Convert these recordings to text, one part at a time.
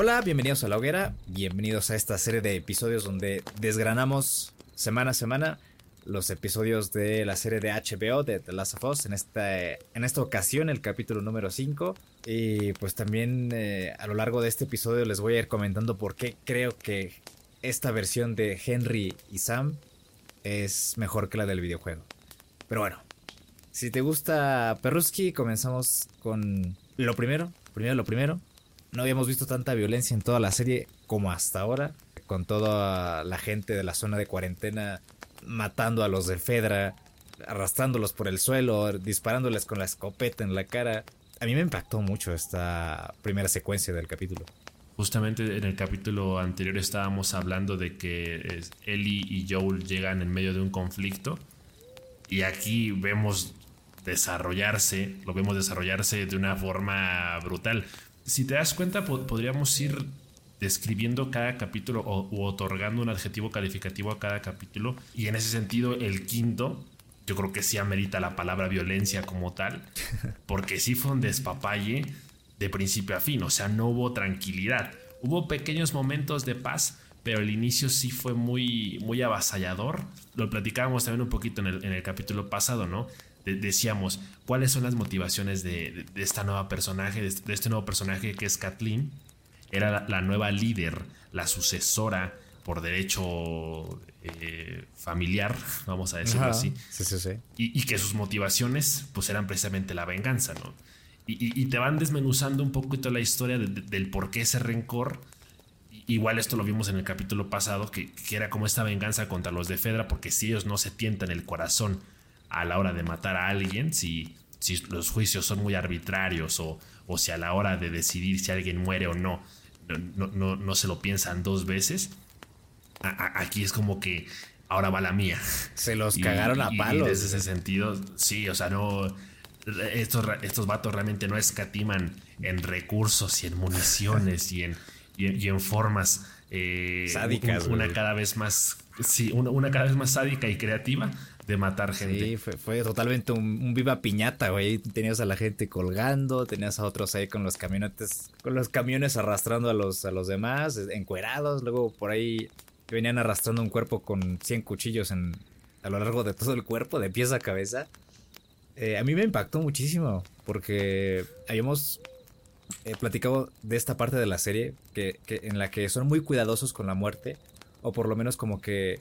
Hola, bienvenidos a La Hoguera, bienvenidos a esta serie de episodios donde desgranamos semana a semana los episodios de la serie de HBO de The Last of Us. En esta, en esta ocasión, el capítulo número 5. Y pues también eh, a lo largo de este episodio les voy a ir comentando por qué creo que esta versión de Henry y Sam es mejor que la del videojuego. Pero bueno, si te gusta Perruski, comenzamos con lo primero. Primero lo primero. No habíamos visto tanta violencia en toda la serie como hasta ahora. Con toda la gente de la zona de cuarentena matando a los de Fedra, arrastrándolos por el suelo, disparándoles con la escopeta en la cara. A mí me impactó mucho esta primera secuencia del capítulo. Justamente en el capítulo anterior estábamos hablando de que Ellie y Joel llegan en medio de un conflicto y aquí vemos desarrollarse, lo vemos desarrollarse de una forma brutal. Si te das cuenta, podríamos ir describiendo cada capítulo o, u otorgando un adjetivo calificativo a cada capítulo. Y en ese sentido, el quinto, yo creo que sí amerita la palabra violencia como tal, porque sí fue un despapalle de principio a fin, o sea, no hubo tranquilidad. Hubo pequeños momentos de paz, pero el inicio sí fue muy, muy avasallador. Lo platicábamos también un poquito en el, en el capítulo pasado, ¿no? Decíamos, ¿cuáles son las motivaciones de, esta nueva personaje, de, de, este nuevo personaje que es Kathleen? era la, nueva líder, la sucesora por derecho eh, familiar, vamos a decirlo así. Sí, sí, sí. Y, que sus motivaciones pues eran precisamente la venganza, ¿no? Y, te van desmenuzando un poquito la historia del por qué ese rencor. Igual esto lo vimos en el capítulo pasado, que, era como esta venganza contra los de Fedra, porque si ellos no se tientan el corazón a la hora de matar a alguien, si, si los juicios son muy arbitrarios o, o si a la hora de decidir si alguien muere o no, no, no, se lo piensan dos veces. aquí es como que ahora va la mía. Se los cagaron a palos. Y desde ese sentido, sí, o sea, no. Estos, estos vatos realmente no escatiman en recursos y en municiones y en, y en, formas eh, sádicas. Una, cada vez más. Sí, una, cada vez más sádica y creativa de matar gente. Sí, fue, totalmente un, viva piñata, güey. Tenías a la gente colgando, tenías a otros ahí con los camionetes, con los camiones arrastrando a los, a los demás, encuerados. Luego por ahí venían arrastrando un cuerpo con 100 cuchillos en, a lo largo de todo el cuerpo, de pies a cabeza. Eh, a mí me impactó muchísimo porque habíamos eh, platicado de esta parte de la serie que, que, en la que son muy cuidadosos con la muerte, o por lo menos como que eh,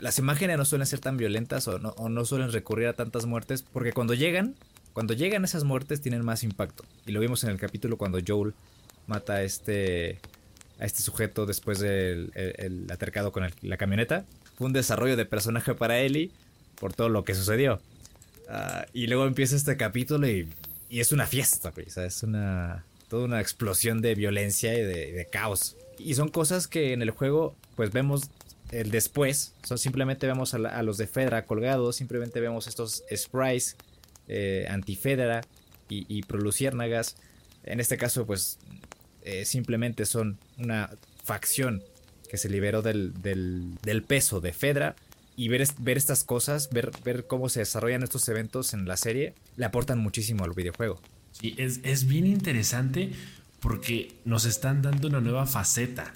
las imágenes no suelen ser tan violentas o no, suelen recurrir a tantas muertes porque cuando llegan, cuando llegan esas muertes tienen más impacto. Y lo vimos en el capítulo cuando Joel mata a este, a este sujeto después del el, atercado con la camioneta. Fue un desarrollo de personaje para Ellie por todo lo que sucedió. Ah, y luego empieza este capítulo y, es una fiesta, es una, toda una explosión de violencia y de, de caos. Y son cosas que en el juego pues vemos el después, simplemente vemos a, los de Fedra colgados, simplemente vemos estos sprites eh, anti-Fedra y, y proluciérnagas. En este caso, pues eh, simplemente son una facción que se liberó del, del, peso de Fedra. Y ver, ver estas cosas, ver, ver cómo se desarrollan estos eventos en la serie, le aportan muchísimo al videojuego. Sí, es, es bien interesante porque nos están dando una nueva faceta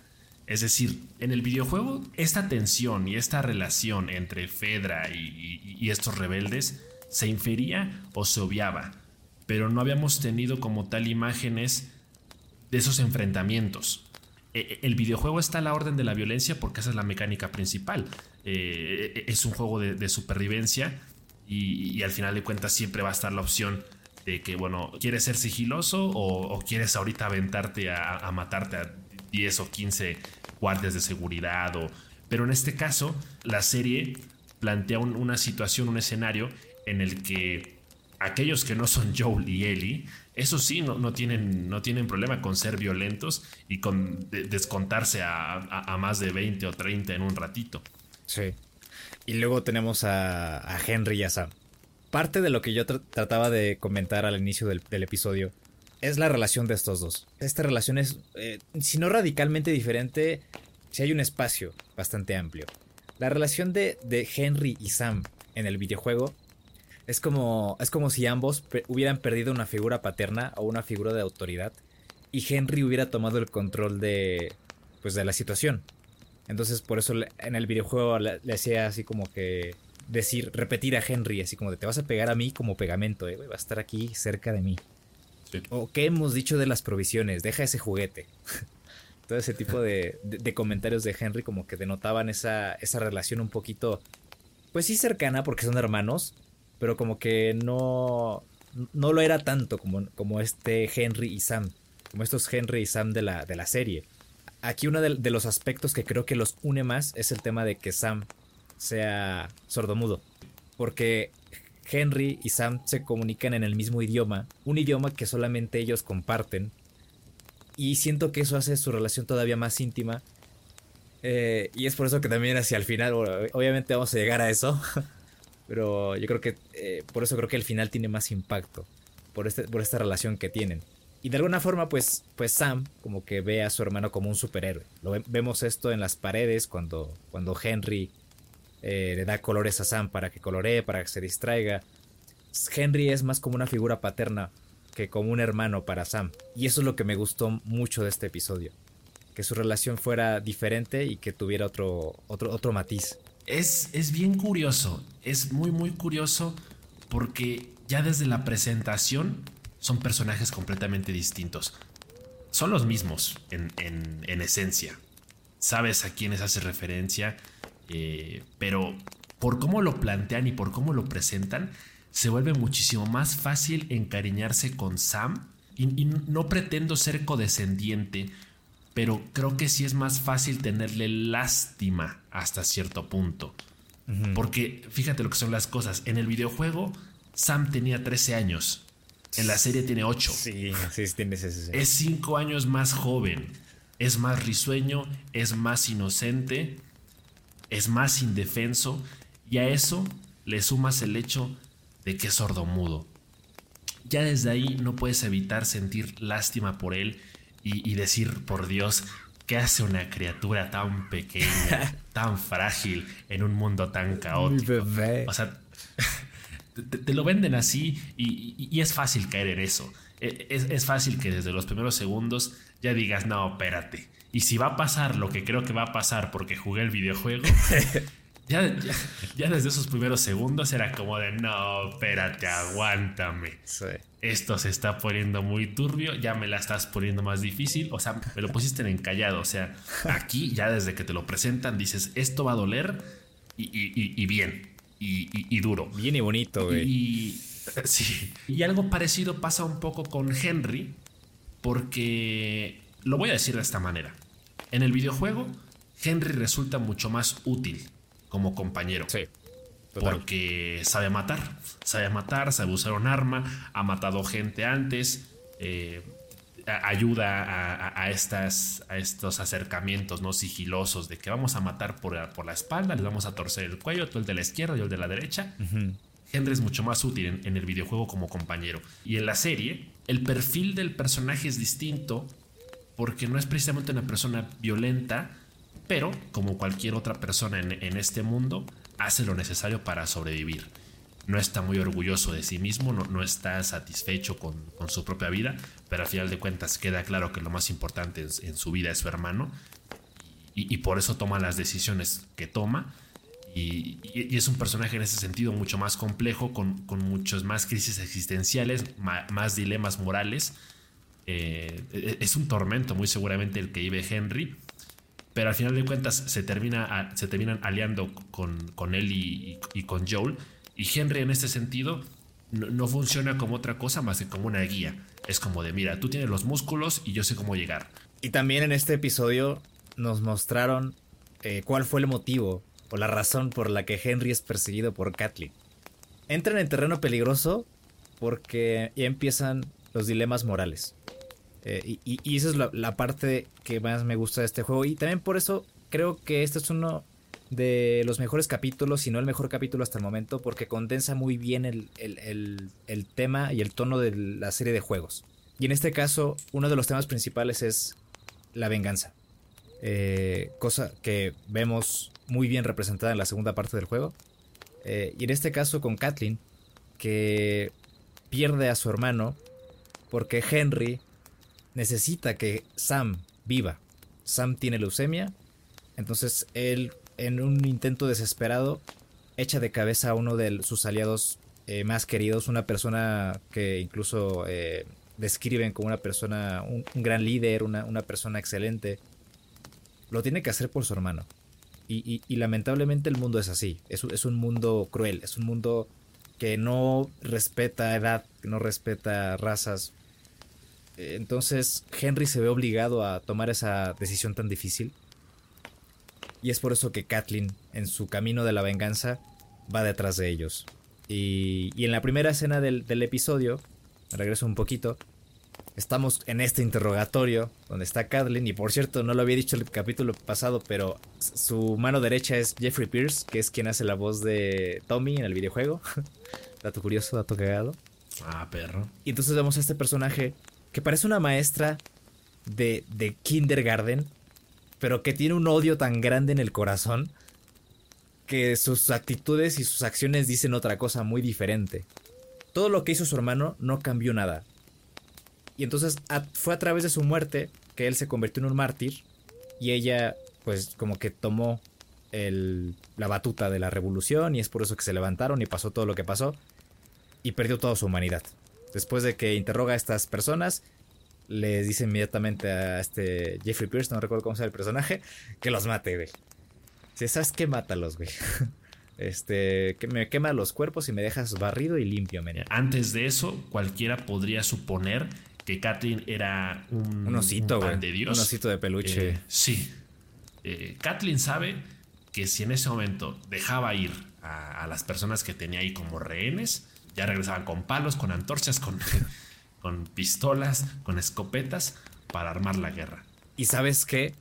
es decir, en el videojuego, esta tensión y esta relación entre Fedra y, estos rebeldes se infería o se obviaba, pero no habíamos tenido como tal imágenes de esos enfrentamientos. E, e, el videojuego está a la orden de la violencia porque esa es la mecánica principal. Eh, es un juego de, supervivencia y, al final de cuentas siempre va a estar la opción de que, bueno, ¿quieres ser sigiloso o, quieres ahorita aventarte a, a matarte a 10 o 15 guardias de seguridad o... Pero en este caso, la serie plantea una situación, un escenario en el que aquellos que no son Joel y Ellie, eso sí, no, no, tienen, no tienen problema con ser violentos y con descontarse a, más de 20 o 30 en un ratito. Sí. Y luego tenemos a, Henry y a Sam. Parte de lo que yo trataba de comentar al inicio del, episodio es la relación de estos dos. Esta relación es, eh, si no radicalmente diferente, si hay un espacio bastante amplio. La relación de, de, Henry y Sam en el videojuego es como, es como si ambos hubieran perdido una figura paterna o una figura de autoridad y Henry hubiera tomado el control de, pues, de la situación. Entonces, por eso en el videojuego le, hacía así como que decir, repetir a Henry, así como de te vas a pegar a mí como pegamento, eh, a estar aquí cerca de mí. O qué hemos dicho de las provisiones, deja ese juguete. Todo ese tipo de, comentarios de Henry como que denotaban esa, esa relación un poquito, pues sí cercana porque son hermanos, pero como que no, no lo era tanto como, como este Henry y Sam, como estos Henry y Sam de la, de la serie. Aquí uno de, los aspectos que creo que los une más es el tema de que Sam sea sordomudo. Porque Henry y Sam se comunican en el mismo idioma, un idioma que solamente ellos comparten. Y siento que eso hace su relación todavía más íntima. Eh, y es por eso que también hacia el final, obviamente vamos a llegar a eso. Pero yo creo que eh, por eso creo que el final tiene más impacto. Por, este, por esta relación que tienen. Y de alguna forma, pues, pues Sam como que ve a su hermano como un superhéroe. Vemos esto en las paredes cuando, cuando Henry eh, le da colores a Sam para que coloree, para que se distraiga. Henry es más como una figura paterna que como un hermano para Sam. Y eso es lo que me gustó mucho de este episodio. Que su relación fuera diferente y que tuviera otro, otro, otro matiz. Es, es bien curioso, es muy muy curioso porque ya desde la presentación son personajes completamente distintos. Son los mismos en, esencia. Sabes a quiénes hace referencia, eh, pero por cómo lo plantean y por cómo lo presentan, se vuelve muchísimo más fácil encariñarse con Sam. Y, no pretendo ser codescendiente, pero creo que sí es más fácil tenerle lástima hasta cierto punto. Porque fíjate lo que son las cosas. En el videojuego, Sam tenía 13 años en la serie tiene 8. Sí, sí, tiene. Es 5 años más joven. Es más risueño, es más inocente, es más indefenso. Y a eso le sumas el hecho de que es sordomudo. Ya desde ahí no puedes evitar sentir lástima por él y, decir, por Dios, ¿qué hace una criatura tan pequeña, tan frágil en un mundo tan caótico? O sea, te, lo venden así y, es fácil caer en eso. E, es, fácil que desde los primeros segundos ya digas, no, espérate. Y si va a pasar lo que creo que va a pasar porque jugué el videojuego, ya, ya, desde esos primeros segundos era como de, no, espérate, aguántame. Esto se está poniendo muy turbio, ya me la estás poniendo más difícil. O sea, me lo pusiste en encallado. O sea, aquí ya desde que te lo presentan dices, esto va a doler y bien y, duro. Bien y bonito, güey. Y, sí. Y algo parecido pasa un poco con Henry, porque lo voy a decir de esta manera. En el videojuego, Henry resulta mucho más útil como compañero. Sí. Porque sabe matar, sabe matar, sabe usar un arma, ha matado gente antes, eh, ayuda a, estas, a estos acercamientos no sigilosos de que vamos a matar por, por la espalda, les vamos a torcer el cuello, tú el de la izquierda y el de la derecha. Henry es mucho más útil en, el videojuego como compañero. Y en la serie, el perfil del personaje es distinto porque no es precisamente una persona violenta, pero como cualquier otra persona en, este mundo, hace lo necesario para sobrevivir no está muy orgulloso de sí mismo, no, está satisfecho con, su propia vida, pero al final de cuentas queda claro que lo más importante en, su vida es su hermano y, por eso toma las decisiones que toma. Y, es un personaje en ese sentido mucho más complejo, con, con muchas más crisis existenciales, más, dilemas morales. Eh, es un tormento muy seguramente el que vive Henry, pero al final de cuentas se, termina, se terminan aliando con, con él y, con Joel y Henry en este sentido no, funciona como otra cosa más que como una guía. Es como de, mira, tú tienes los músculos y yo sé cómo llegar. Y también en este episodio nos mostraron eh, cuál fue el motivo o la razón por la que Henry es perseguido por Kathleen. Entran en terreno peligroso porque ya empiezan los dilemas morales. Eh, y, esa es la, parte que más me gusta de este juego. Y también por eso creo que este es uno de los mejores capítulos, si no el mejor capítulo hasta el momento, porque condensa muy bien el, tema y el tono de la serie de juegos. Y en este caso, uno de los temas principales es la venganza. Eh, cosa que vemos muy bien representada en la segunda parte del juego. Eh, y en este caso con Kathleen, que pierde a su hermano porque Henry necesita que Sam viva. Sam tiene leucemia, entonces él, en un intento desesperado, echa de cabeza a uno de sus aliados eh, más queridos, una persona que incluso eh, describen como una persona, un, gran líder, una, persona excelente. Lo tiene que hacer por su hermano. Y, lamentablemente el mundo es así. Es, es, un mundo cruel. Es un mundo que no respeta edad, que no respeta razas. Entonces Henry se ve obligado a tomar esa decisión tan difícil. Y es por eso que Kathleen, en su camino de la venganza, va detrás de ellos. Y, y en la primera escena del, del episodio, me regreso un poquito, estamos en este interrogatorio donde está Kathleen y por cierto no lo había dicho el capítulo pasado pero su mano derecha es Jeffrey Pierce que es quien hace la voz de Tommy en el videojuego dato curioso dato cagado ah perro y entonces vemos a este personaje que parece una maestra de, de kindergarten pero que tiene un odio tan grande en el corazón que sus actitudes y sus acciones dicen otra cosa muy diferente todo lo que hizo su hermano no cambió nada y entonces fue a través de su muerte que él se convirtió en un mártir y ella pues como que tomó el, la batuta de la revolución y es por eso que se levantaron y pasó todo lo que pasó y perdió toda su humanidad. Después de que interroga a estas personas, les dice inmediatamente a este Jeffrey Pierce, no recuerdo cómo se llama el personaje, que los mate, güey. Si sabes que mátalos, güey. Este, que me quema los cuerpos y me dejas barrido y limpio, men. Antes de eso, cualquiera podría suponer que Kathleen era un, osito, de Dios. Un osito de peluche. Eh, sí. Eh, Kathleen sabe que si en ese momento dejaba ir a, las personas que tenía ahí como rehenes, ya regresaban con palos, con antorchas, con, con pistolas, con escopetas para armar la guerra. Y sabes qué?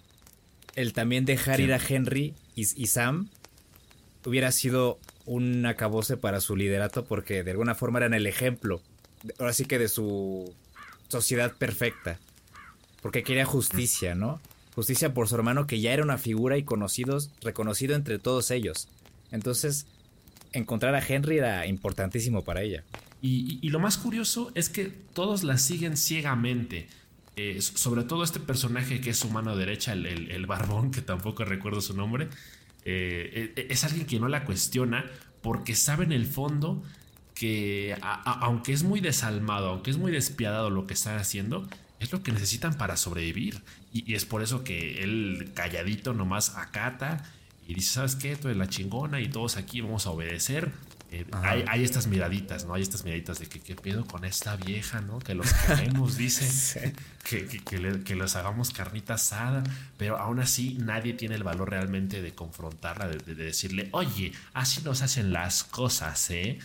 El también dejar ir a Henry y, y Sam hubiera sido un acabose para su liderato porque de alguna forma eran el ejemplo. Ahora sí que de su sociedad perfecta. Porque quería justicia, ¿no? Justicia por su hermano que ya era una figura y conocidos, reconocido entre todos ellos. Entonces, encontrar a Henry era importantísimo para ella. Y, lo más curioso es que todos la siguen ciegamente. Eh, sobre todo este personaje que es su mano derecha, el, barbón, que tampoco recuerdo su nombre, eh, e, es alguien que no la cuestiona porque sabe en el fondo que aunque es muy desalmado, aunque es muy despiadado lo que están haciendo, es lo que necesitan para sobrevivir. Y, es por eso que él calladito nomás acata y dice, ¿sabes qué? Tú eres la chingona y todos aquí vamos a obedecer. Eh, hay, estas miraditas, ¿no? Hay estas miraditas de que qué pedo con esta vieja, ¿no? Que los queremos, dice, que, que, los hagamos carnita asada, pero aún así nadie tiene el valor realmente de confrontarla, de decirle, oye, así nos hacen las cosas, ¿eh?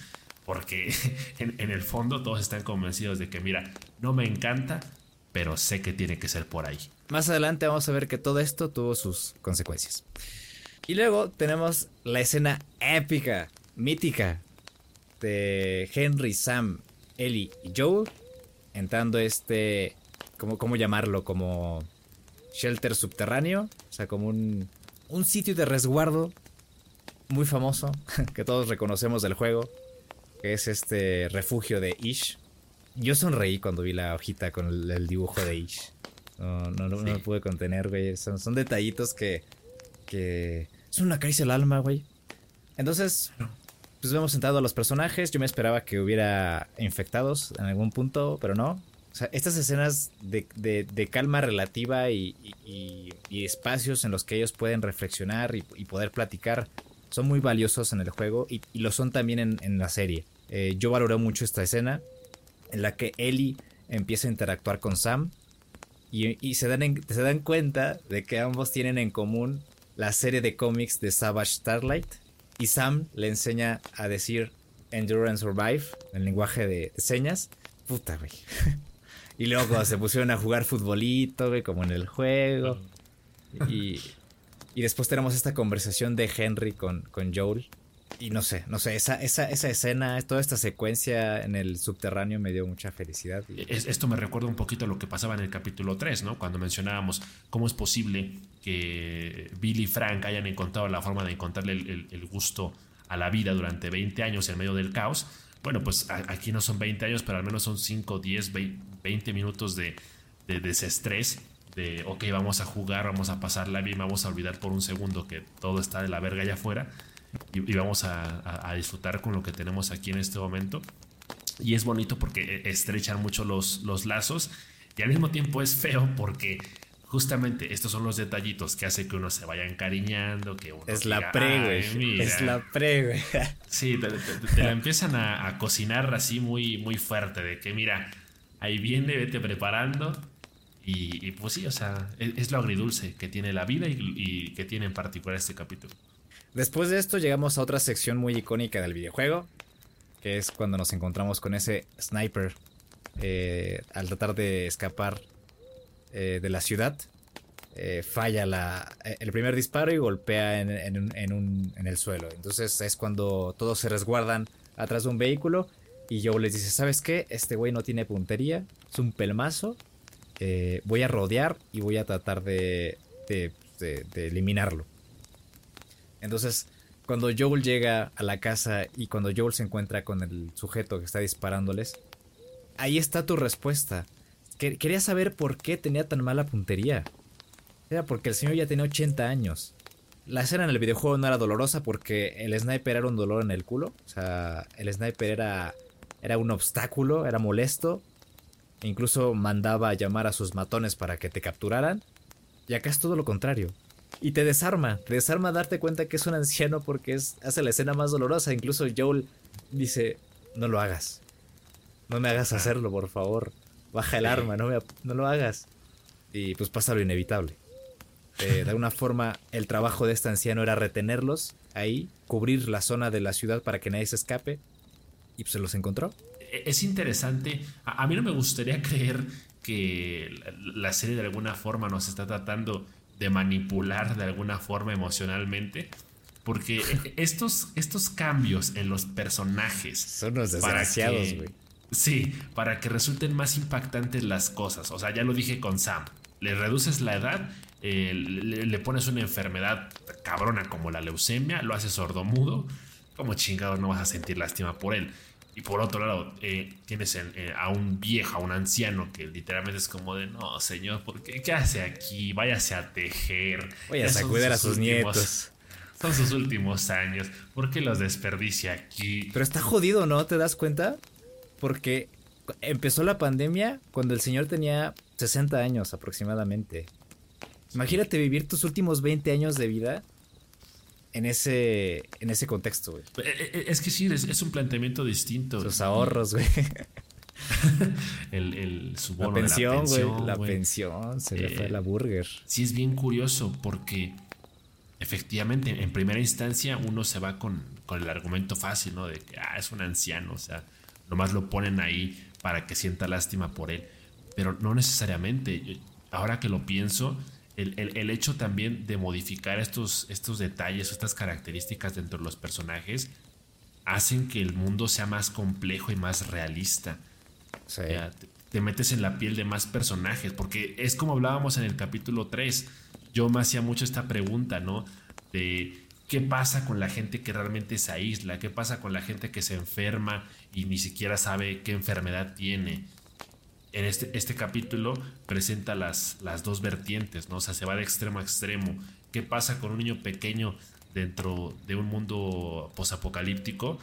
porque en, el fondo todos están convencidos de que, mira, no me encanta, pero sé que tiene que ser por ahí. Más adelante vamos a ver que todo esto tuvo sus consecuencias. Y luego tenemos la escena épica, mítica, de Henry, Sam, Ellie y Joe entrando este, ¿cómo, cómo llamarlo? Como shelter subterráneo, o sea, como un, un sitio de resguardo muy famoso que todos reconocemos del juego que es este refugio de Ish. Yo sonreí cuando vi la hojita con el, dibujo de Ish. No, no, no, me pude contener, güey. Son, son detallitos que, que son una caricia al alma, güey. Entonces, pues hemos sentado a los personajes. Yo me esperaba que hubiera infectados en algún punto, pero no. O sea, estas escenas de, de, calma relativa y, y, espacios en los que ellos pueden reflexionar y, poder platicar son muy valiosos en el juego y, lo son también en, en la serie. Eh, yo valoré mucho esta escena en la que Ellie empieza a interactuar con Sam y, se, dan se dan cuenta de que ambos tienen en común la serie de cómics de Savage Starlight y Sam le enseña a decir Endure and Survive en lenguaje de, señas. Puta, güey. y luego se pusieron a jugar futbolito, güey, como en el juego. Y, y después tenemos esta conversación de Henry con, con Joel y no sé, no sé, esa, esa, esa escena, toda esta secuencia en el subterráneo me dio mucha felicidad. esto me recuerda un poquito a lo que pasaba en el capítulo 3, ¿no? Cuando mencionábamos cómo es posible que Billy y Frank hayan encontrado la forma de encontrarle el, gusto a la vida durante 20 años en medio del caos. Bueno, pues aquí no son 20 años, pero al menos son 5, 10, 20 minutos de, de desestrés, de, ok, vamos a jugar, vamos a pasarla bien, vamos a olvidar por un segundo que todo está de la verga allá afuera y, vamos a, disfrutar con lo que tenemos aquí en este momento. Y es bonito porque estrechan mucho los, los lazos y al mismo tiempo es feo porque justamente estos son los detallitos que hace que uno se vaya encariñando, que uno Es la pre, güey. Es la pre, güey. Sí, te, la empiezan a, cocinar así muy, muy fuerte, de que mira, ahí viene, vete preparando. Y, pues sí, o sea, es, lo agridulce que tiene la vida y, que tiene en particular este capítulo. Después de esto llegamos a otra sección muy icónica del videojuego, que es cuando nos encontramos con ese sniper eh, al tratar de escapar eh, de la ciudad. Eh, falla la, el primer disparo y golpea en, el suelo. Entonces es cuando todos se resguardan atrás de un vehículo y Joe les dice, ¿sabes qué? Este güey no tiene puntería, es un pelmazo. voy a rodear y voy a tratar de, de eliminarlo. Entonces, cuando Joel llega a la casa y cuando Joel se encuentra con el sujeto que está disparándoles, ahí está tu respuesta. Quería saber por qué tenía tan mala puntería. Era porque el señor ya tenía 80 años. La escena en el videojuego no era dolorosa porque el sniper era un dolor en el culo. O sea, el sniper era, era un obstáculo, era molesto. incluso mandaba a llamar a sus matones para que te capturaran. Y acá es todo lo contrario. Y te desarma, te desarma darte cuenta que es un anciano porque es, hace la escena más dolorosa. Incluso Joel dice, no lo hagas. No me hagas hacerlo, por favor. Baja el arma, no, no lo hagas. Y pues pasa lo inevitable. Eh, de alguna forma, el trabajo de este anciano era retenerlos ahí, cubrir la zona de la ciudad para que nadie se escape. Y pues se los encontró. E-, es interesante. A, mí no me gustaría creer que la serie de alguna forma nos está tratando de manipular de alguna forma emocionalmente. Porque estos, estos cambios en los personajes. Son los desgraciados, güey. Sí, para que resulten más impactantes las cosas. O sea, ya lo dije con Sam. Le reduces la edad, eh, le, pones una enfermedad cabrona como la leucemia, lo haces sordomudo. Como chingado no vas a sentir lástima por él. Y por otro lado, eh, tienes eh, a un viejo, a un anciano que literalmente es como de, no, señor, ¿por qué, ¿qué hace aquí? Váyase a tejer. Váyase a cuidar a sus nietos. Son sus últimos años. ¿Por qué los desperdicia aquí? Pero está jodido, ¿no? ¿Te das cuenta? Porque empezó la pandemia cuando el señor tenía 60 años aproximadamente. Imagínate vivir tus últimos 20 años de vida en ese, en ese contexto, güey. Eh, eh, eh, es que sí, es, un planteamiento distinto. Sus ahorros, güey. el, el la pensión, güey. La pensión, se le fue la burger. Sí, es bien curioso porque efectivamente, en primera instancia, uno se va con, con el argumento fácil, ¿no? De que ah, es un anciano, o sea, Nomás lo ponen ahí para que sienta lástima por él. Pero no necesariamente. Ahora que lo pienso, el, hecho también de modificar estos, estos detalles, estas características dentro de los personajes, hacen que el mundo sea más complejo y más realista. te, metes en la piel de más personajes, porque es como hablábamos en el capítulo 3. Yo me hacía mucho esta pregunta, ¿no? De qué pasa con la gente que realmente se aísla, qué pasa con la gente que se enferma y ni siquiera sabe qué enfermedad tiene. En este, este capítulo presenta las, las dos vertientes, ¿no? O sea, se va de extremo a extremo. ¿Qué pasa con un niño pequeño dentro de un mundo posapocalíptico?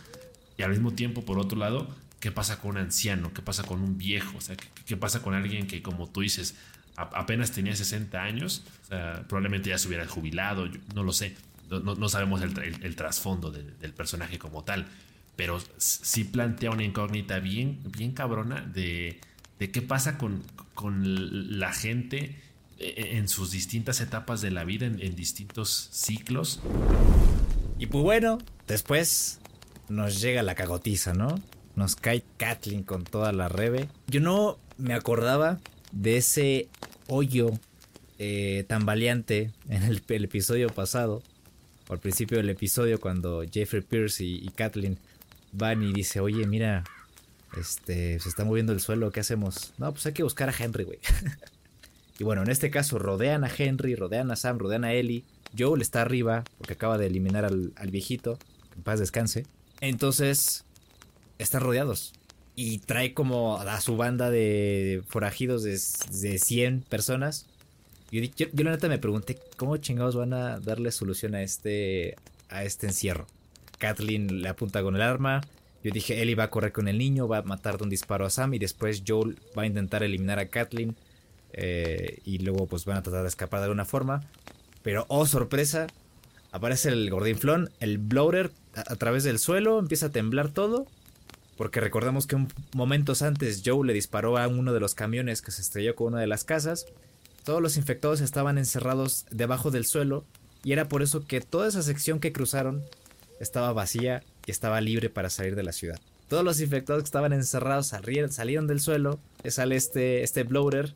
Y al mismo tiempo, por otro lado, ¿qué pasa con un anciano? ¿Qué pasa con un viejo? O sea, ¿qué, pasa con alguien que, como tú dices, apenas tenía 60 años? O sea, probablemente ya se hubiera jubilado, no lo sé no, sabemos el, trasfondo del, personaje como tal, pero sí plantea una incógnita bien, bien cabrona de, qué pasa con, con, la gente e, en sus distintas etapas de la vida, en, distintos ciclos. Y pues bueno, después nos llega la cagotiza, ¿no? Nos cae Kathleen con toda la rebe. Yo no me acordaba de ese hoyo eh, tan valiente en el, episodio pasado al principio del episodio cuando Jeffrey Pierce y, Kathleen van y dice, oye, mira, este, se está moviendo el suelo, ¿qué hacemos? No, pues hay que buscar a Henry, güey. y bueno, en este caso rodean a Henry, rodean a Sam, rodean a Ellie. Joel está arriba porque acaba de eliminar al, viejito, en paz descanse. Entonces, están rodeados. y trae como a su banda de forajidos de, de 100 personas. Yo, yo, la neta me pregunté cómo chingados van a darle solución a este, a este encierro. Kathleen le apunta con el arma. Yo dije, Ellie va a correr con el niño, va a matar de un disparo a Sam y después Joel va a intentar eliminar a Kathleen. Eh, y luego pues van a tratar de escapar de alguna forma. Pero, oh sorpresa, aparece el gordinflón, el bloater a, través del suelo, empieza a temblar todo porque recordamos que momentos antes Joe le disparó a uno de los camiones que se estrelló con una de las casas. Todos los infectados estaban encerrados debajo del suelo y era por eso que toda esa sección que cruzaron estaba vacía estaba libre para salir de la ciudad. Todos los infectados que estaban encerrados salieron, salieron del suelo, sale este, este bloater.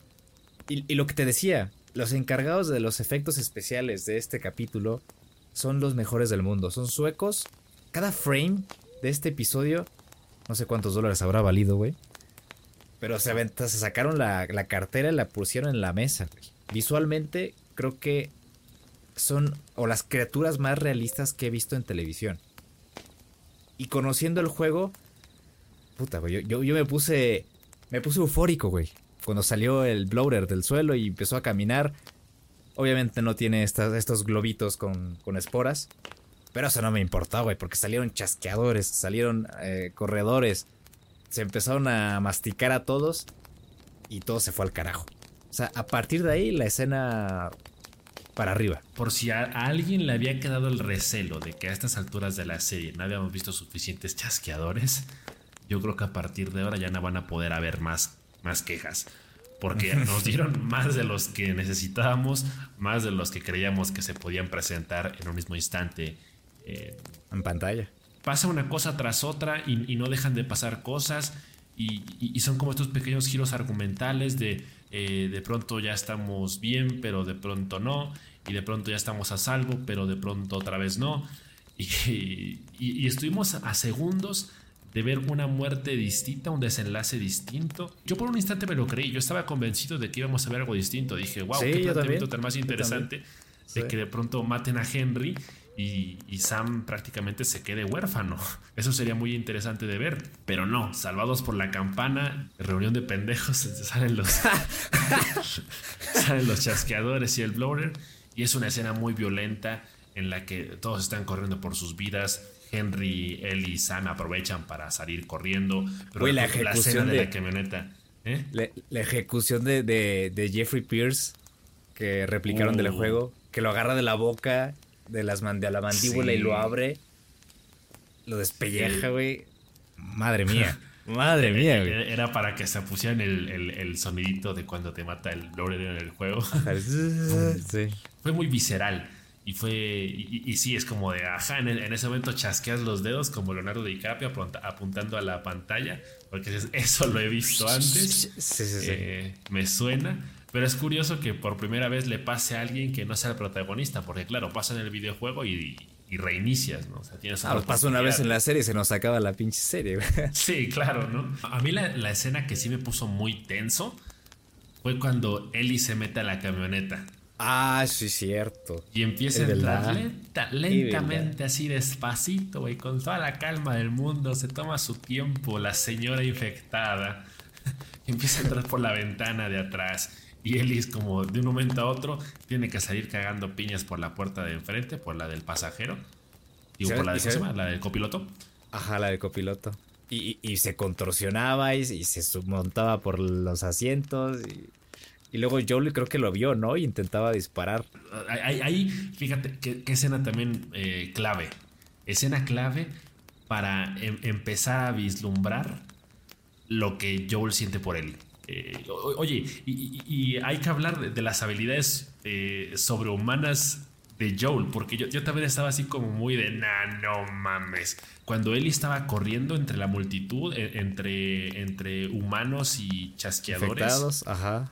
Y, lo que te decía, los encargados de los efectos especiales de este capítulo son los mejores del mundo, son suecos. Cada frame de este episodio no sé cuántos dólares habrá valido, güey. Pero se, se sacaron la, la, cartera y la pusieron en la mesa. Visualmente, creo que son o las criaturas más realistas que he visto en televisión. Y conociendo el juego, puta, güey, yo, yo, yo me puse, me puse eufórico, güey. Cuando salió el bloater del suelo y empezó a caminar. Obviamente no tiene estas, estos globitos con, con esporas. Pero eso no me importó, güey, porque salieron chasqueadores, salieron eh, corredores, se empezaron a masticar a todos y todo se fue al carajo. O sea, a partir de ahí la escena para arriba. Por si a, a alguien le había quedado el recelo de que a estas alturas de la serie no habíamos visto suficientes chasqueadores, yo creo que a partir de ahora ya no van a poder haber más, más quejas porque nos dieron más de los que necesitábamos, más de los que creíamos que se podían presentar en un mismo instante eh, en pantalla. Pasa una cosa tras otra y, y no dejan de pasar cosas y, y, son como estos pequeños giros argumentales de eh, de pronto ya estamos bien, pero de pronto no, y de pronto ya estamos a salvo, pero de pronto otra vez no. Y, y estuvimos a segundos de ver una muerte distinta, un desenlace distinto. Yo por un instante me lo creí, yo estaba convencido de que íbamos a ver algo distinto. Dije, wow, Sí, qué planteamiento tan más interesante de Sí. que de pronto maten a Henry y, y Sam prácticamente se quede huérfano. Eso sería muy interesante de ver, pero no, salvados por la campana, reunión de pendejos, salen los, salen los chasqueadores y el blower y es una escena muy violenta en la que todos están corriendo por sus vidas. Henry, él y Sam aprovechan para salir corriendo. Pero la escena ejecución de, de- la camioneta. ¿eh? La, la ejecución de, de, de Jeffrey Pierce que replicaron del Uh. juego, que lo agarra de la boca, de, las man- de la mandíbula Sí. y lo abre, lo despelleja, güey. Madre mía, madre mía, güey. Era para que se pusieran el, el- el sonidito de cuando te mata el Blower en el juego. Sí. fue muy visceral. Y fue. Y, sí, es como de. Ajá, en, en ese momento chasqueas los dedos como Leonardo DiCaprio apunta- apuntando a la pantalla. Porque dices, eso lo he visto antes. Sí, sí, sí. eh, me suena. Pero es curioso que por primera vez le pase a alguien que no sea el protagonista. Porque, claro, pasa en el videojuego y, y reinicias, ¿no? O sea, tienes Ah, nos pasó una vez en la serie y se nos acaba la pinche serie, güey. Sí, claro, ¿no? A mí la, la escena que sí me puso muy tenso fue cuando Ellie se mete a la camioneta Ah, sí, cierto. y empieza a entrar lenta, lentamente, así despacito, güey, con toda la calma del mundo. Se toma su tiempo, la señora infectada empieza a entrar por la ventana de atrás. Y Ellie es como de un momento a otro tiene que salir cagando piñas por la puerta de enfrente, por la del pasajero. Digo, ¿Sabe- por la, y de, ¿cómo se sabe- llama? la del copiloto. Ajá, la del copiloto. Y, y- y se contorsionaba y, y se submontaba por los asientos. Y, y luego Joel creo que lo vio, ¿no? Y intentaba disparar. Ahí, ahí, fíjate qué, qué escena también eh, clave. Escena clave para em- empezar a vislumbrar lo que Joel siente por Ellie. Eh, o- oye, y, hay que hablar de, de las habilidades eh, sobrehumanas de Joel, porque yo, yo también estaba así como muy de, nah, no mames. Cuando Ellie estaba corriendo entre la multitud, e- entre, entre humanos y chasqueadores, Infectados, ajá.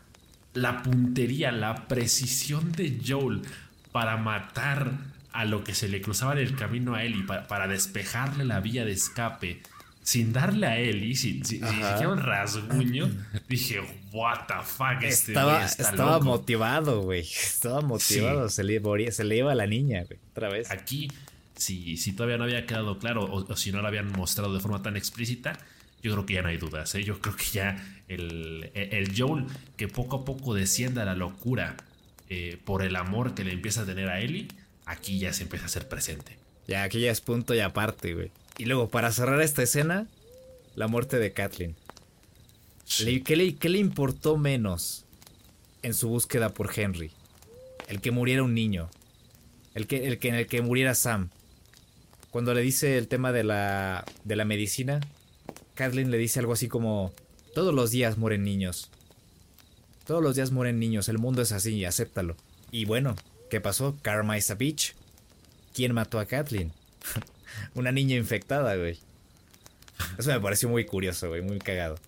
la puntería, la precisión de Joel para matar a lo que se le cruzaba en el camino a para, para despejarle la vía de escape, sin darle a Ellie, sin, sin- sin siquiera un rasguño, dije, what the fuck, este güey Estaba, está estaba loco". motivado, güey. Estaba motivado. Se, le, moría- se le iba a la niña, güey. Otra vez. Aquí, si, si todavía no había quedado claro o, o si no lo habían mostrado de forma tan explícita, yo creo que ya no hay dudas. ¿eh? Yo creo que ya el, el, Joel que poco a poco desciende a la locura eh, por el amor que le empieza a tener a Ellie, aquí ya se empieza a ser presente. Ya, aquí ya es punto y aparte, güey. Y luego, para cerrar esta escena, la muerte de Kathleen. ¿Qué, le, ¿Qué le importó menos en su búsqueda por Henry? El que muriera un niño. El que, el que, en el que muriera Sam. Cuando le dice el tema de la, de la medicina, Kathleen le dice algo así como, todos los días mueren niños. Todos los días mueren niños, el mundo es así, acéptalo. Y bueno, ¿qué pasó? Karma is a bitch. ¿Quién mató a Kathleen? Una niña infectada, güey. Eso me pareció muy curioso, güey, muy cagado.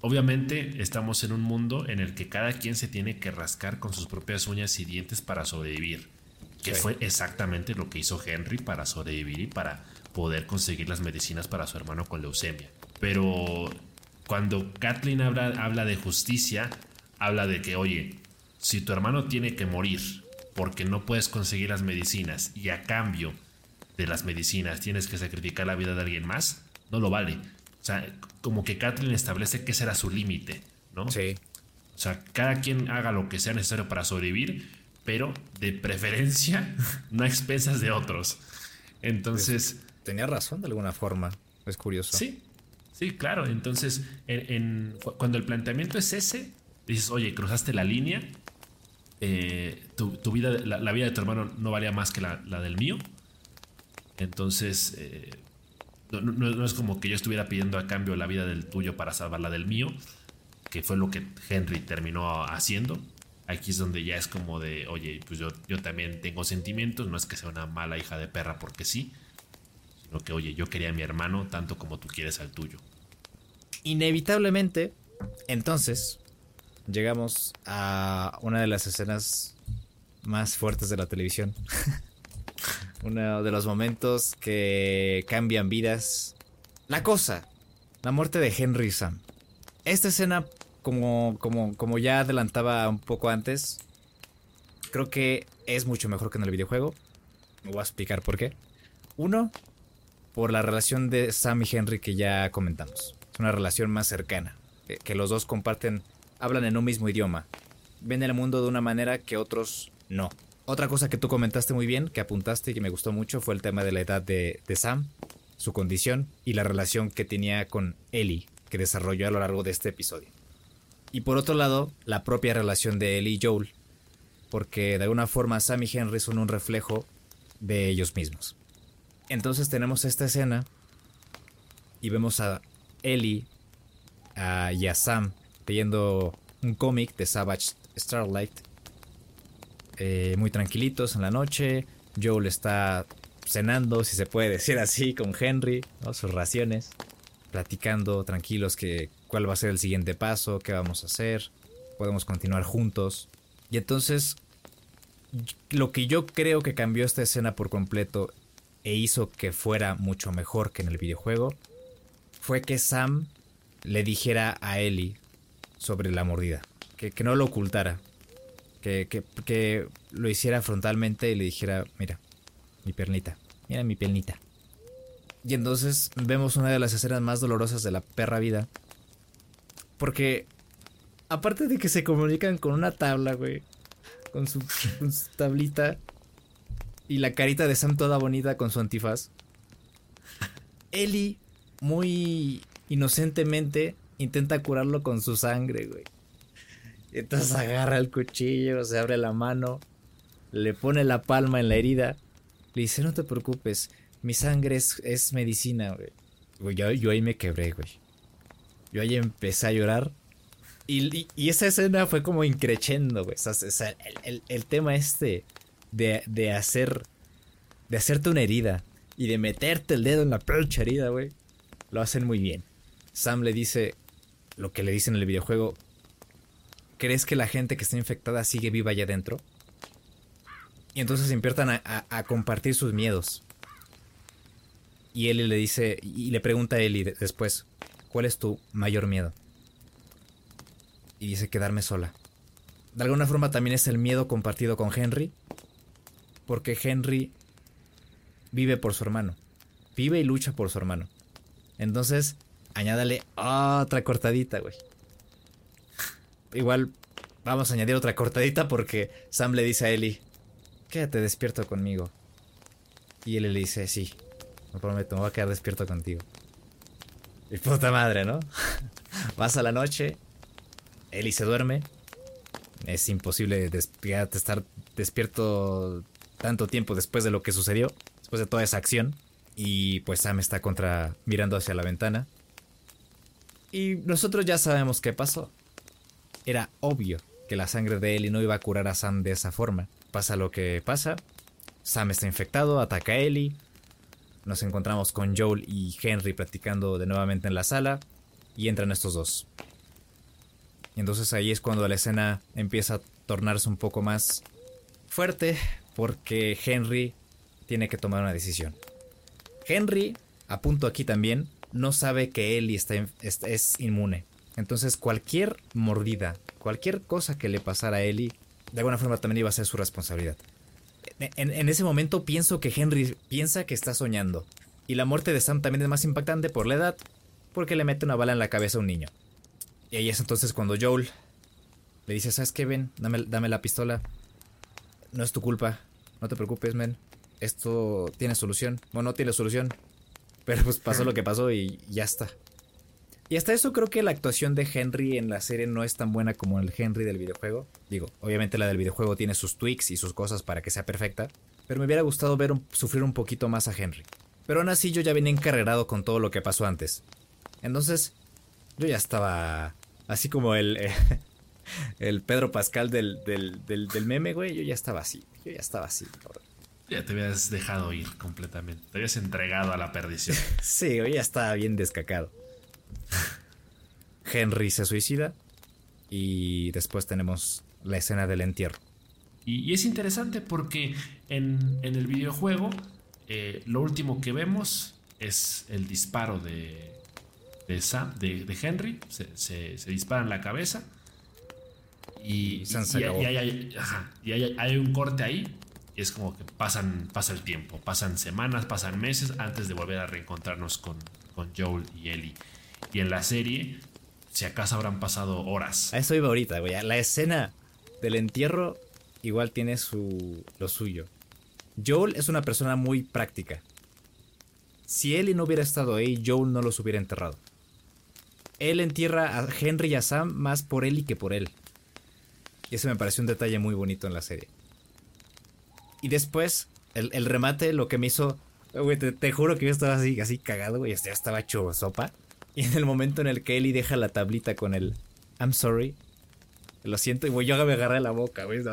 Obviamente estamos en un mundo en el que cada quien se tiene que rascar con sus propias uñas y dientes para sobrevivir. Que fue exactamente lo que hizo Henry para sobrevivir y para poder conseguir las medicinas para su hermano con leucemia. Pero cuando Kathleen habla, habla de justicia, habla de que, oye, si tu hermano tiene que morir porque no puedes conseguir las medicinas y a cambio de las medicinas tienes que sacrificar la vida de alguien más, no lo vale. O sea, como que Kathleen establece que será su límite, ¿no? Sí. O sea, cada quien haga lo que sea necesario para sobrevivir, pero de preferencia no a expensas de otros. Entonces... Pues, tenía razón de alguna forma. Es curioso. Sí, sí, claro. Entonces, en, cuando el planteamiento es ese, dices, oye, cruzaste la línea, eh, tu, vida, la, vida de tu hermano no valía más que la, del mío. Entonces, eh, no, es como que yo estuviera pidiendo a cambio la vida del tuyo para salvar la del mío, que fue lo que Henry terminó haciendo. Aquí es donde ya es como de, oye, pues yo, yo también tengo sentimientos, no es que sea una mala hija de perra porque sí, sino que, oye, yo quería a mi hermano tanto como tú quieres al tuyo. Inevitablemente, entonces, llegamos a una de las escenas más fuertes de la televisión. Uno de los momentos que cambian vidas. La cosa, la muerte de Henry Sam. Esta escena, como, como, como ya adelantaba un poco antes, creo que es mucho mejor que en el videojuego. Me voy a explicar por qué. Uno, por la relación de Sam y Henry que ya comentamos. Es una relación más cercana, que los dos comparten hablan en un mismo idioma. Ven el mundo de una manera que otros no. Otra cosa que tú comentaste muy bien, que apuntaste y que me gustó mucho, fue el tema de la edad de, Sam, su condición y la relación que tenía con Ellie, que desarrolló a lo largo de este episodio. Y por otro lado, la propia relación de Ellie y Joel, porque de alguna forma Sam y Henry son un reflejo de ellos mismos. Entonces tenemos esta escena y vemos a Ellie y a Sam leyendo un cómic de Savage Starlight. Eh, muy tranquilitos en la noche. Joel está cenando, si se puede decir así, con Henry, sus raciones. Platicando tranquilos que cuál va a ser el siguiente paso, qué vamos a hacer. Podemos continuar juntos. Y entonces, lo que yo creo que cambió esta escena por completo e hizo que fuera mucho mejor que en el videojuego fue que Sam le dijera a Ellie sobre la mordida. Que, no lo ocultara. Que, que, lo hiciera frontalmente y le dijera, mira, mi pernita, mira mi piernita. Y entonces vemos una de las escenas más dolorosas de la perra vida. Porque, aparte de que se comunican con una tabla, güey, con su, con su tablita y la carita de Sam toda bonita con su antifaz, Ellie, muy inocentemente, intenta curarlo con su sangre, güey. Entonces agarra el cuchillo, se abre la mano, le pone la palma en la herida, le dice, no te preocupes, mi sangre es, medicina, güey. Yo, ahí me quebré, güey. Yo ahí empecé a llorar. Y, esa escena fue como increchendo, güey. Sea, el, tema este de, de hacer, de hacerte una herida y de meterte el dedo en la pinche herida, güey, lo hacen muy bien. Sam le dice, lo que le dicen en el videojuego, ¿crees que la gente que está infectada sigue viva allá adentro? Y entonces empiezan a, compartir sus miedos. Y él le dice, y le pregunta a Ellie después, ¿cuál es tu mayor miedo? Y dice quedarme sola. De alguna forma también es el miedo compartido con Henry, porque Henry vive por su hermano, vive y lucha por su hermano. Entonces, añádale otra cortadita, güey. Igual vamos a añadir otra cortadita porque Sam le dice a Ellie, quédate despierto conmigo. Y él le dice, sí, me prometo, me voy a quedar despierto contigo. Y puta madre, ¿no? Pasa la noche, Ellie se duerme. Es imposible estar despierto tanto tiempo después de lo que sucedió, después de toda esa acción. Y pues Sam está contra mirando hacia la ventana. Y nosotros ya sabemos qué pasó. Era obvio que la sangre de Ellie no iba a curar a Sam de esa forma. Pasa lo que pasa. Sam está infectado, ataca a Ellie. Nos encontramos con Joel y Henry practicando de nuevamente en la sala. Y entran estos dos. Y entonces ahí es cuando la escena empieza a tornarse un poco más fuerte. Porque Henry tiene que tomar una decisión. Henry, apunto aquí también, no sabe que Ellie está, es inmune. Entonces cualquier mordida, cualquier cosa que le pasara a Ellie, de alguna forma también iba a ser su responsabilidad. En, ese momento pienso que Henry piensa que está soñando. Y la muerte de Sam también es más impactante por la edad, porque le mete una bala en la cabeza a un niño. Y ahí es entonces cuando Joel le dice, ¿sabes qué, Ben? Dame, dame la pistola. No es tu culpa. No te preocupes, men. Esto tiene solución. Bueno, no tiene solución. Pero pues pasó lo que pasó y ya está. Y hasta eso creo que la actuación de Henry en la serie no es tan buena como el Henry del videojuego. Digo, obviamente la del videojuego tiene sus tweaks y sus cosas para que sea perfecta, pero me hubiera gustado ver sufrir un poquito más a Henry. Pero aún así yo ya venía encarrerado con todo lo que pasó antes. Entonces, yo ya estaba así como el, el Pedro Pascal del, del, del, meme, güey. Yo ya estaba así, yo ya estaba así. Ya te habías dejado ir completamente. Te habías entregado a la perdición. sí, yo ya estaba bien descacado. Henry se suicida y después tenemos la escena del entierro. Y, es interesante porque en, el videojuego eh, lo último que vemos es el disparo de, de, Sam, de, Henry. Se, dispara en la cabeza. Y, hay, un corte ahí. Y es como que pasan, pasa el tiempo, pasan semanas, pasan meses antes de volver a reencontrarnos con, con Joel y Ellie. Y en la serie, si acaso habrán pasado horas. A eso iba ahorita, güey. La escena del entierro igual tiene su, lo suyo. Joel es una persona muy práctica. Si Ellie no hubiera estado ahí, Joel no los hubiera enterrado. Él entierra a Henry y a Sam más por Ellie que por él. Y ese me pareció un detalle muy bonito en la serie. Y después, el, remate, lo que me hizo. Güey, te, juro que yo estaba así, así cagado, güey. Ya estaba hecho sopa. Y en el momento en el que Ellie deja la tablita con el I'm sorry, lo siento, y voy yo me agarré la boca, güey.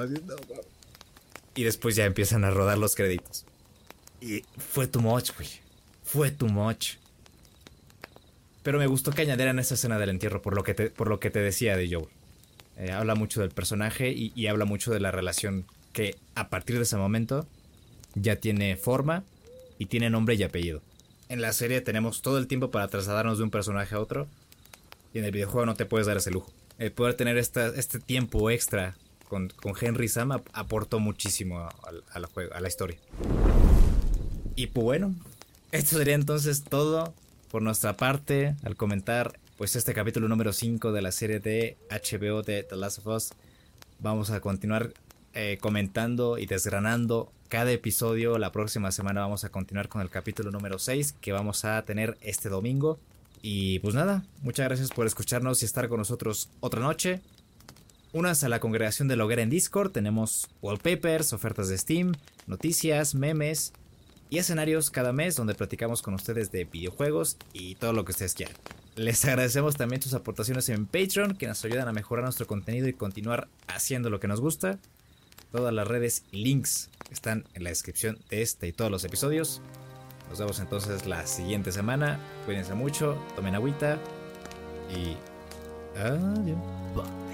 Y después ya empiezan a rodar los créditos. Y fue too much, güey. Fue too much. Pero me gustó que añadieran esa escena del entierro, por lo que te, por lo que te decía de Joel. Eh, habla mucho del personaje y, y habla mucho de la relación que a partir de ese momento ya tiene forma y tiene nombre y apellido en la serie tenemos todo el tiempo para trasladarnos de un personaje a otro. Y en el videojuego no te puedes dar ese lujo. El poder tener este tiempo extra con, Henry Sam aportó muchísimo a, juego, a la historia. Y pues bueno, esto sería entonces todo por nuestra parte al comentar pues este capítulo número 5 de la serie de HBO de The Last of Us. Vamos a continuar eh, comentando y desgranando cada episodio. La próxima semana vamos a continuar con el capítulo número 6 que vamos a tener este domingo. Y pues nada, muchas gracias por escucharnos y estar con nosotros otra noche. Unas a la congregación de Hoguera en Discord. Tenemos wallpapers, ofertas de Steam, noticias, memes y escenarios cada mes donde platicamos con ustedes de videojuegos y todo lo que ustedes quieran. Les agradecemos también sus aportaciones en Patreon que nos ayudan a mejorar nuestro contenido y continuar haciendo lo que nos gusta. Todas las redes y links están en la descripción de este y todos los episodios. Nos vemos entonces la siguiente semana. Cuídense mucho, tomen agüita y adiós.